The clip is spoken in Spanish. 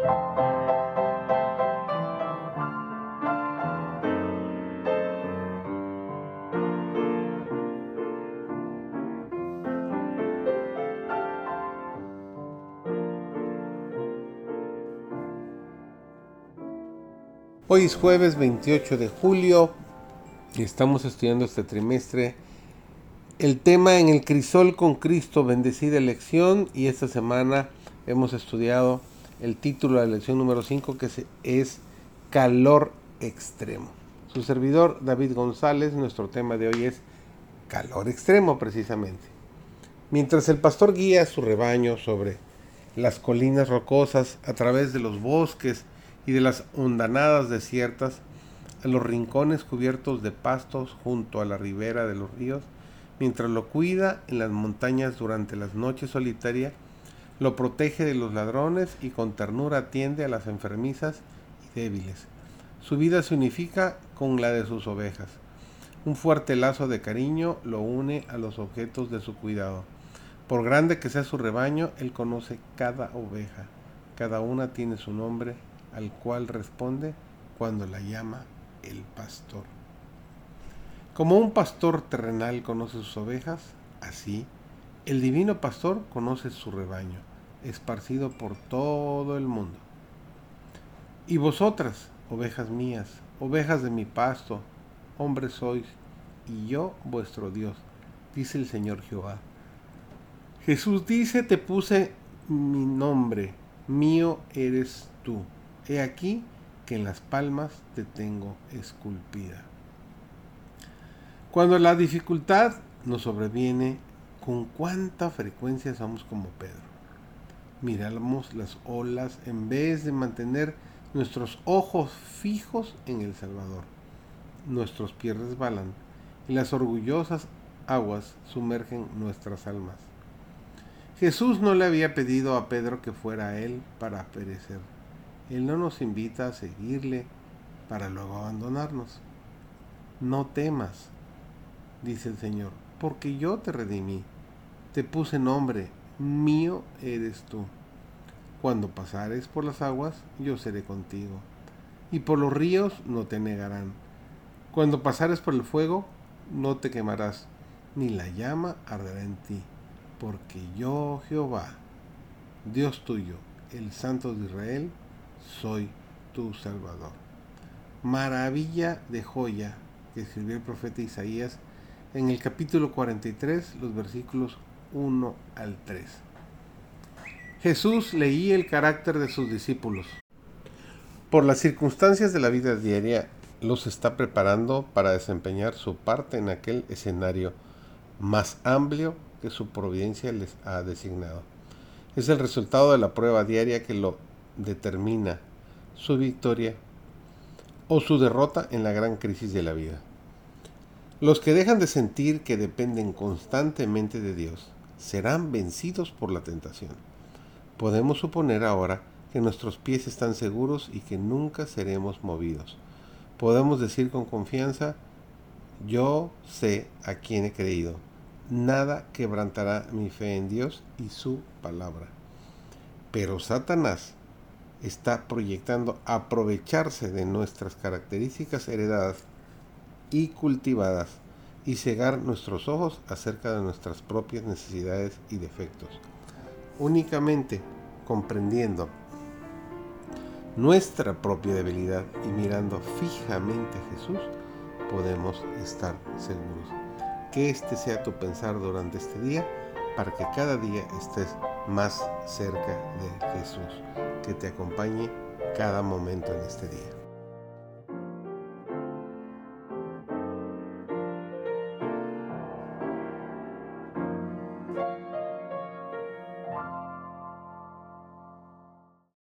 Hoy es jueves 28 de julio y estamos estudiando este trimestre el tema en el crisol con Cristo, bendecida elección y esta semana hemos estudiado el título de la lección número 5 que es calor extremo. Su servidor David González, nuestro tema de hoy es calor extremo precisamente. Mientras el pastor guía su rebaño sobre las colinas rocosas a través de los bosques, y de las hondanadas desiertas a los rincones cubiertos de pastos junto a la ribera de los ríos, mientras lo cuida en las montañas durante las noches solitarias, lo protege de los ladrones y con ternura atiende a las enfermizas y débiles. Su vida se unifica con la de sus ovejas. Un fuerte lazo de cariño lo une a los objetos de su cuidado. Por grande que sea su rebaño, él conoce cada oveja. Cada una tiene su nombre al cual responde cuando la llama el pastor. Como un pastor terrenal conoce sus ovejas, así el divino pastor conoce su rebaño, esparcido por todo el mundo. Y vosotras, ovejas mías, ovejas de mi pasto, hombres sois, y yo vuestro Dios, dice el Señor Jehová. Jesús dice, te puse mi nombre, mío eres tú. He aquí que en las palmas te tengo esculpida. Cuando la dificultad nos sobreviene, ¿con cuánta frecuencia somos como Pedro? Miramos las olas en vez de mantener nuestros ojos fijos en el Salvador. Nuestros pies resbalan y las orgullosas aguas sumergen nuestras almas. Jesús no le había pedido a Pedro que fuera a él para perecer él no nos invita a seguirle para luego abandonarnos. No temas, dice el Señor, porque yo te redimí, te puse nombre, mío eres tú. Cuando pasares por las aguas, yo seré contigo, y por los ríos no te negarán. Cuando pasares por el fuego, no te quemarás, ni la llama arderá en ti, porque yo, Jehová, Dios tuyo, el Santo de Israel, soy tu Salvador. Maravilla de joya que escribió el profeta Isaías en el capítulo 43, los versículos 1 al 3. Jesús leía el carácter de sus discípulos. Por las circunstancias de la vida diaria, los está preparando para desempeñar su parte en aquel escenario más amplio que su providencia les ha designado. Es el resultado de la prueba diaria que lo determina su victoria o su derrota en la gran crisis de la vida. Los que dejan de sentir que dependen constantemente de Dios serán vencidos por la tentación. Podemos suponer ahora que nuestros pies están seguros y que nunca seremos movidos. Podemos decir con confianza, yo sé a quién he creído. Nada quebrantará mi fe en Dios y su palabra. Pero Satanás está proyectando aprovecharse de nuestras características heredadas y cultivadas y cegar nuestros ojos acerca de nuestras propias necesidades y defectos. Únicamente comprendiendo nuestra propia debilidad y mirando fijamente a Jesús, podemos estar seguros. Que este sea tu pensar durante este día para que cada día estés más cerca de Jesús que te acompañe cada momento en este día.